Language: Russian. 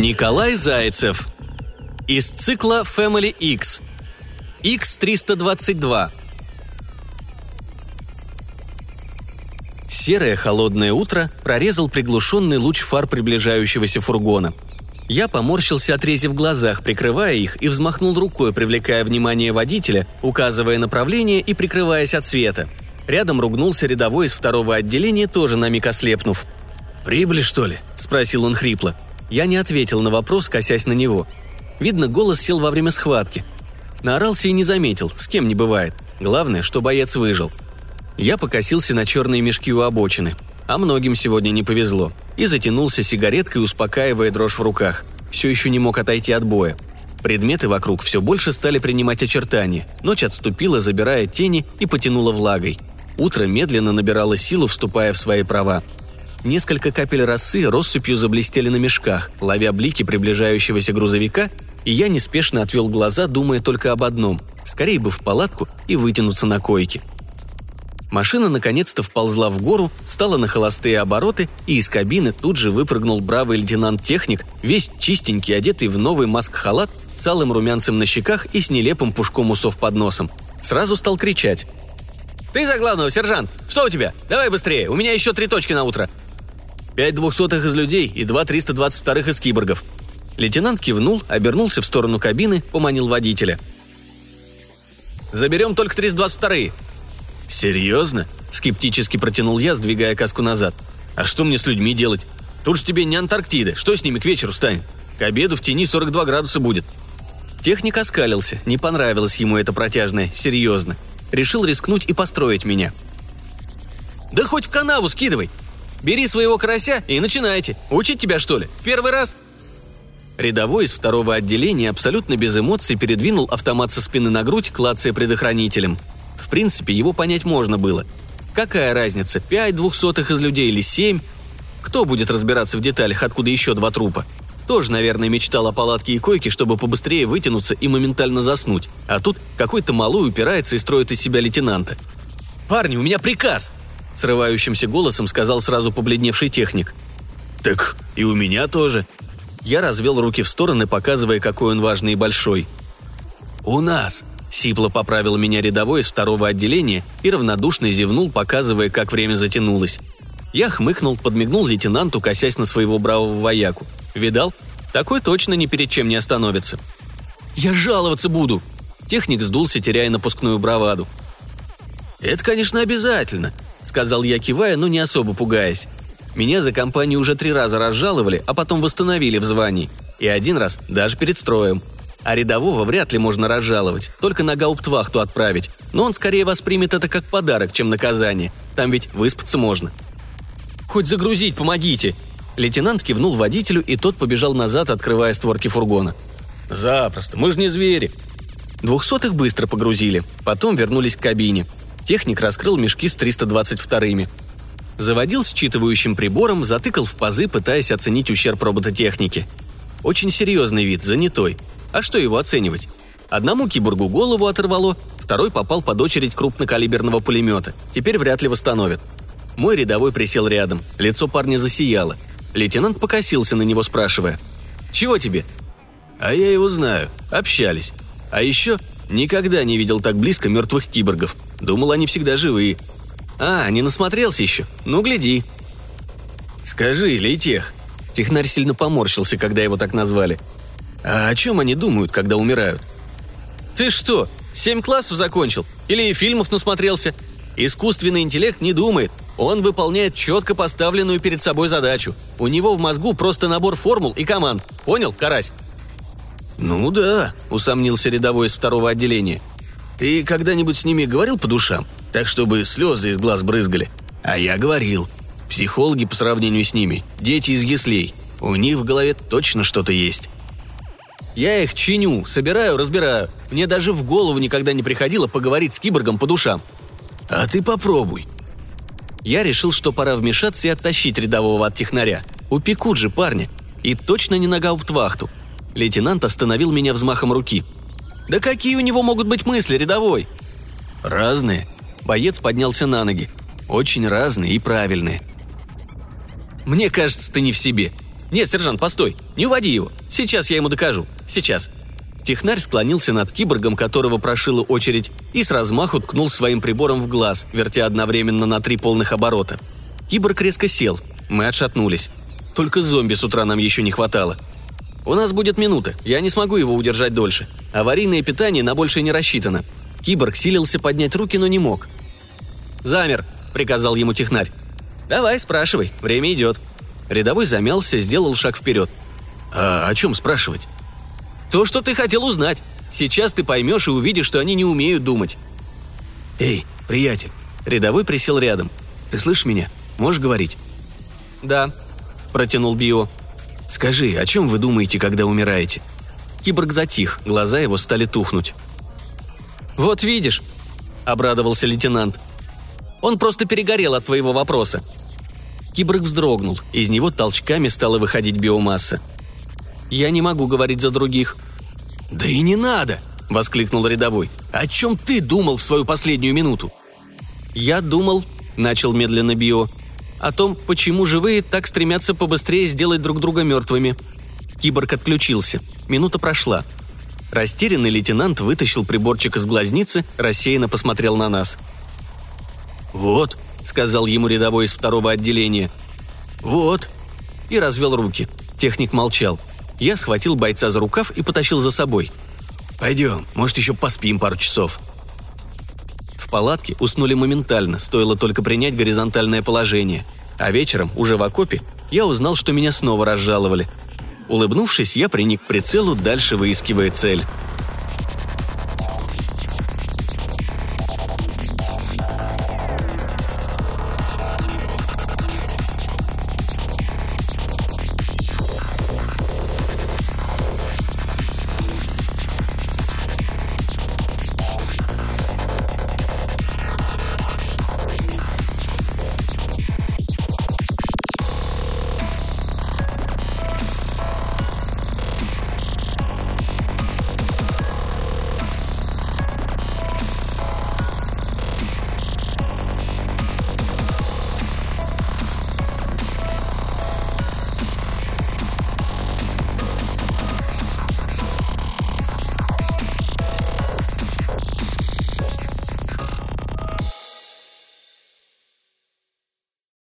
Николай Зайцев. Из цикла Family X. X322. Серое холодное утро прорезал приглушенный луч фар приближающегося фургона. Я поморщился от рези в глазах, прикрывая их, и взмахнул рукой, привлекая внимание водителя, указывая направление и прикрываясь от света. Рядом ругнулся рядовой из второго отделения, тоже на миг ослепнув. «Прибыли, что ли?» – спросил он хрипло. Я не ответил на вопрос, косясь на него. Видно, голос сел во время схватки. Наорался и не заметил, с кем не бывает. Главное, что боец выжил. Я покосился на черные мешки у обочины. А многим сегодня не повезло. И затянулся сигареткой, успокаивая дрожь в руках. Все еще не мог отойти от боя. Предметы вокруг все больше стали принимать очертания. Ночь отступила, забирая тени и потянула влагой. Утро медленно набирало силу, вступая в свои права. Несколько капель росы россыпью заблестели на мешках, ловя блики приближающегося грузовика, и я неспешно отвел глаза, думая только об одном – скорее бы в палатку и вытянуться на койке. Машина наконец-то вползла в гору, стала на холостые обороты, и из кабины тут же выпрыгнул бравый лейтенант-техник, весь чистенький, одетый в новый маск-халат, с алым румянцем на щеках и с нелепым пушком усов под носом. Сразу стал кричать. «Ты за главного, сержант! Что у тебя? Давай быстрее, у меня еще три точки на утро!» Пять двухсотых из людей и два триста двадцать вторых из киборгов. Лейтенант кивнул, обернулся в сторону кабины, поманил водителя. «Заберем только 322-е». «Серьезно?» – скептически протянул я, сдвигая каску назад. «А что мне с людьми делать? Тут же тебе не Антарктида, что с ними к вечеру станет? К обеду в тени 42 градуса будет». Техник оскалился, не понравилось ему это протяжное, серьезно. Решил рискнуть и построить меня. «Да хоть в канаву скидывай!» Бери своего карася и начинайте. Учить тебя, что ли? Первый раз?» Рядовой из второго отделения абсолютно без эмоций передвинул автомат со спины на грудь, клацая предохранителем. В принципе, его понять можно было. Какая разница, пять двухсотых из людей или семь? Кто будет разбираться в деталях, откуда еще два трупа? Тоже, наверное, мечтал о палатке и койке, чтобы побыстрее вытянуться и моментально заснуть. А тут какой-то малой упирается и строит из себя лейтенанта. «Парни, у меня приказ!» Срывающимся голосом сказал сразу побледневший техник. «Так и у меня тоже». Я развел руки в стороны, показывая, какой он важный и большой. «У нас!» – сипло поправил меня рядовой из второго отделения и равнодушно зевнул, показывая, как время затянулось. Я хмыкнул, подмигнул лейтенанту, косясь на своего бравого вояку. «Видал? Такой точно ни перед чем не остановится». «Я жаловаться буду!» Техник сдулся, теряя напускную браваду. «Это, конечно, обязательно», — сказал я, кивая, но не особо пугаясь. Меня за компанию уже три раза разжаловали, а потом восстановили в звании. И один раз даже перед строем. А рядового вряд ли можно разжаловать, только на гауптвахту отправить. Но он скорее воспримет это как подарок, чем наказание. Там ведь выспаться можно. «Хоть загрузить помогите!» Лейтенант кивнул водителю, и тот побежал назад, открывая створки фургона. «Запросто, мы же не звери!» Двухсотых быстро погрузили, потом вернулись к кабине – Техник раскрыл мешки с 322-ми. Заводил считывающим прибором, затыкал в пазы, пытаясь оценить ущерб робототехники. Очень серьезный вид, занятой. А что его оценивать? Одному киборгу голову оторвало, второй попал под очередь крупнокалиберного пулемета. Теперь вряд ли восстановят. Мой рядовой присел рядом, лицо парня засияло. Лейтенант покосился на него, спрашивая. «Чего тебе?» «А я его знаю. Общались. А еще никогда не видел так близко мертвых киборгов. Думал, они всегда живые. А, не насмотрелся еще? Ну, гляди. Скажи, Лейтех. Технарь сильно поморщился, когда его так назвали. А о чем они думают, когда умирают? Ты что, семь классов закончил? Или фильмов насмотрелся? Искусственный интеллект не думает. Он выполняет четко поставленную перед собой задачу. У него в мозгу просто набор формул и команд. Понял, Карась? «Ну да», — усомнился рядовой из второго отделения. Ты когда-нибудь с ними говорил по душам? Так, чтобы слезы из глаз брызгали? А я говорил. Психологи по сравнению с ними – дети из яслей. У них в голове точно что-то есть. Я их чиню, собираю, разбираю. Мне даже в голову никогда не приходило поговорить с киборгом по душам. А ты попробуй. Я решил, что пора вмешаться и оттащить рядового от технаря. Упекут же парня. И точно не на гауптвахту. Лейтенант остановил меня взмахом руки – «Да какие у него могут быть мысли, рядовой?» «Разные». Боец поднялся на ноги. «Очень разные и правильные». «Мне кажется, ты не в себе». Нет, сержант, постой. Не уводи его. Сейчас я ему докажу. Сейчас. Технарь склонился над киборгом, которого прошила очередь, и с размаху ткнул своим прибором в глаз, вертя одновременно на три полных оборота. Киборг резко сел. Мы отшатнулись. Только зомби с утра нам еще не хватало. У нас будет минута, я не смогу его удержать дольше. Аварийное питание на больше не рассчитано. Киборг силился поднять руки, но не мог. «Замер», — приказал ему технарь. «Давай, спрашивай, время идет». Рядовой замялся, сделал шаг вперед. «А о чем спрашивать?» То, что ты хотел узнать. Сейчас ты поймешь и увидишь, что они не умеют думать». «Эй, приятель!» Рядовой присел рядом. «Ты слышишь меня? Можешь говорить?» «Да», — протянул Био. «Скажи, о чем вы думаете, когда умираете?» Киборг затих, глаза его стали тухнуть. «Вот видишь», — обрадовался лейтенант. «Он просто перегорел от твоего вопроса». Киборг вздрогнул, из него толчками стала выходить биомасса. Я не могу говорить за других». «Да и не надо!» – воскликнул рядовой. «О чем ты думал в свою последнюю минуту?» «Я думал», – начал медленно Био, – «о том, почему живые так стремятся побыстрее сделать друг друга мертвыми». Киборг отключился. Минута прошла. Растерянный лейтенант вытащил приборчик из глазницы, рассеянно посмотрел на нас. «Вот», — сказал ему рядовой из второго отделения. «Вот». И развел руки. Техник молчал. Я схватил бойца за рукав и потащил за собой. «Пойдем, может, еще поспим пару часов». Палатке уснули моментально, стоило только принять горизонтальное положение. А вечером, уже в окопе, я узнал, что меня снова разжаловали. Улыбнувшись, я приник к прицелу, дальше выискивая цель.